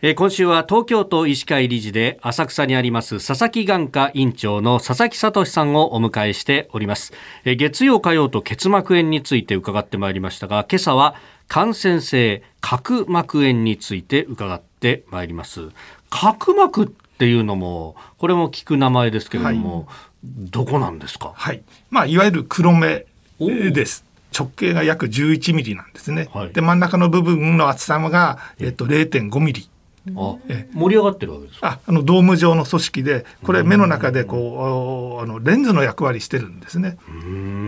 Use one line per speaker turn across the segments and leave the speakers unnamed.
えー、今週は東京都医師会理事で浅草にあります佐々木眼科院長の佐々木聡さんをお迎えしております、えー、月曜火曜と結膜炎について伺ってまいりましたが今朝は感染性角膜炎について伺ってまいります。角膜っていうのもこれも聞く名前ですけれども、はい、どこなんですか？
はい。まあいわゆる黒目です。直径が約11ミリなんですね、はい、で真ん中の部分の厚さが、えっと、0.5ミリ
あ盛り上がってるわけです
ああのドーム状の組織でこれ目の中でこうあのレンズの役割してるんですね。
うん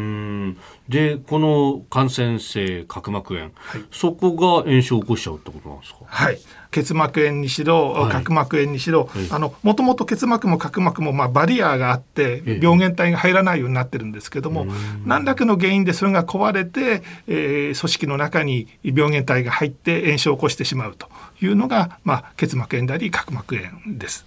でこの感染性角膜炎、はい、そこが炎症を起こしちゃうってことなんですか？
はい。結膜炎にしろ、はい、角膜炎にしろ、あのもともと結膜も角膜もまあバリアがあって病原体が入らないようになってるんですけども、何らかの原因でそれが壊れて、えー、組織の中に病原体が入って炎症を起こしてしまうというのが、まあ、結膜炎であり角膜炎です。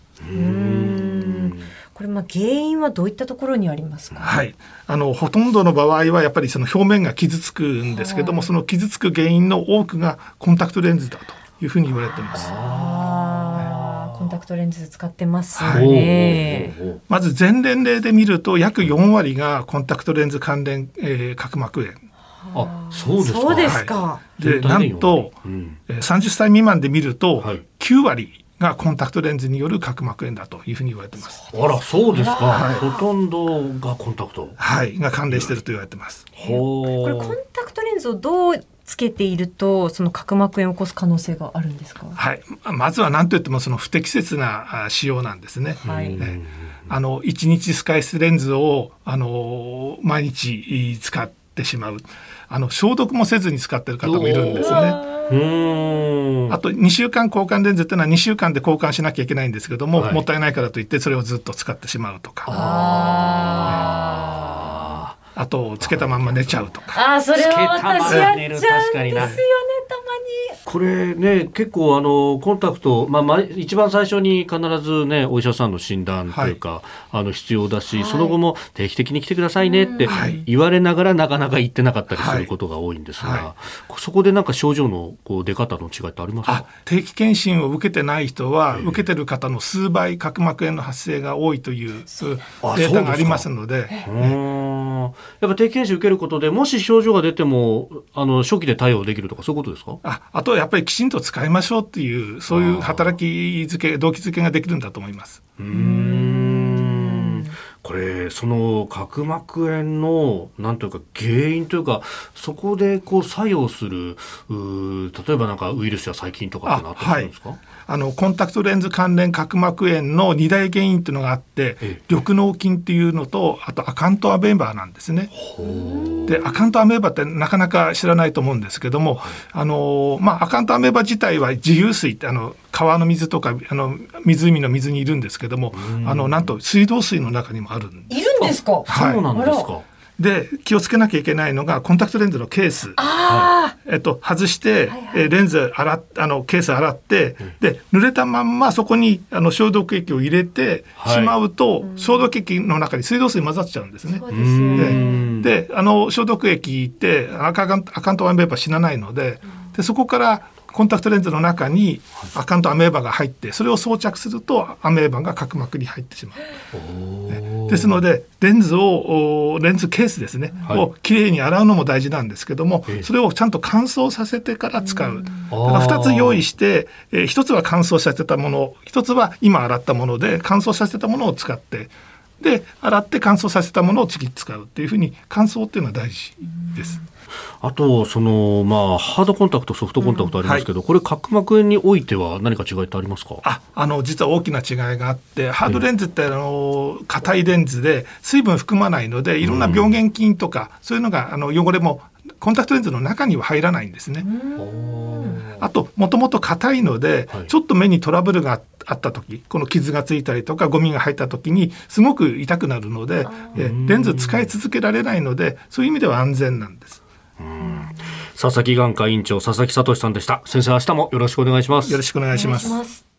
これまあ原因はどういったところにありますか？
はい、あのほとんどの場合はやっぱりその表面が傷つくんですけども、その傷つく原因の多くがコンタクトレンズだというふうに言われています。
コンタクトレンズ使ってますね、
はい、まず全年齢で見ると約4割がコンタクトレンズ関連、えー、角膜炎。
あそうですか。
そうですか。は
い、でなんと、うん、30歳未満で見ると9割がコンタクトレンズによる角膜炎だというふうに言われてます。
あらそうですか。はい、ほとんどがコンタクト。
はいが関連していると言われてます。
これコンタクトレンズをどうつけているとその角膜炎を起こす可能性があるんですか？
はい。まずは何と言ってもその不適切な使用なんですね。はい。あの一日使い捨てレンズをあの毎日使ってしまう。あの消毒もせずに使ってる方もいるんですね。あと2週間交換レンズっていうのは2週間で交換しなきゃいけないんですけども、はい、もったいないからといってそれをずっと使ってしまうとか。あとつけたまんま寝ちゃうとか。
あそれは私やっちゃうんですよね。
これね結構あのコンタクト、まあ、ま一番最初に必ずねお医者さんの診断というか、はい、あの必要だし、はい、その後も定期的に来てくださいねって言われながらなかなか行ってなかったりすることが多いんですが、はい、そこでなんか症状のこう出方の違いってありますか？
定期検診を受けてない人は、受けてる方の数倍角膜炎の発生が多いというデータがありますので。
やっぱ定期検診受けることでもし症状が出てもあの初期で対応できるとかそういうことですか？
ああとはやっぱりきちんと使いましょうっていうそういう働きづけ動機づけができるんだと思います。
うんこれその角膜炎のなんというか原因というかそこでこう作用する例えばなんかウイルスや細菌とかってなってるんですか、はい。
あのコンタクトレンズ関連角膜炎の二大原因っていうのがあって緑膿菌っていうのとあとアカントアメーバーなんですね。でアカントアメーバーってなかなか知らないと思うんですけども、あのまあ、アカントアメーバ自体は自由水ってあの川の水とかあの湖の水にいるんですけどもあのなんと水道水の中にもあるん
です。いるんですか、
はい、そうなんですか。
で気をつけなきゃいけないのがコンタクトレンズのケース、えっと、外して、はいはい、レンズ洗あのケース洗って、うん、で濡れたまんまそこにあの消毒液を入れてしまうと、はい、消毒液の中に水道水混ざっちゃうんですね。であの消毒液ってアカンアカントワンペーパー死なないのででそこからコンタクトレンズの中にアカントアメーバが入ってそれを装着するとアメーバが角膜に入ってしまう。ですのでレンズをレンズケースですね、はい、をきれいに洗うのも大事なんですけどもそれをちゃんと乾燥させてから使う。だから2つ用意して、えー、1つは乾燥させたもの1つは今洗ったもので乾燥させたものを使ってで洗って乾燥させたものを次使うっていうふうに乾燥っていうのは大事です。
あとそのまあハードコンタクトソフトコンタクトありますけど、うんはい、これ角膜炎においては何か違いってありますか？
ああの実は大きな違いがあってハードレンズってあの硬いレンズで水分含まないのでいろんな病原菌とか、うん、そういうのがあの汚れもコンタクトレンズの中には入らないんですね。あともともと硬いので、はい、ちょっと目にトラブルがあった時この傷がついたりとかゴミが入った時にすごく痛くなるのでえレンズ使い続けられないのでそういう意味では安全なんです。
佐々木眼科院長佐々木聡さんでした。先生明日もよろしくお願いします。
よろしくお願いします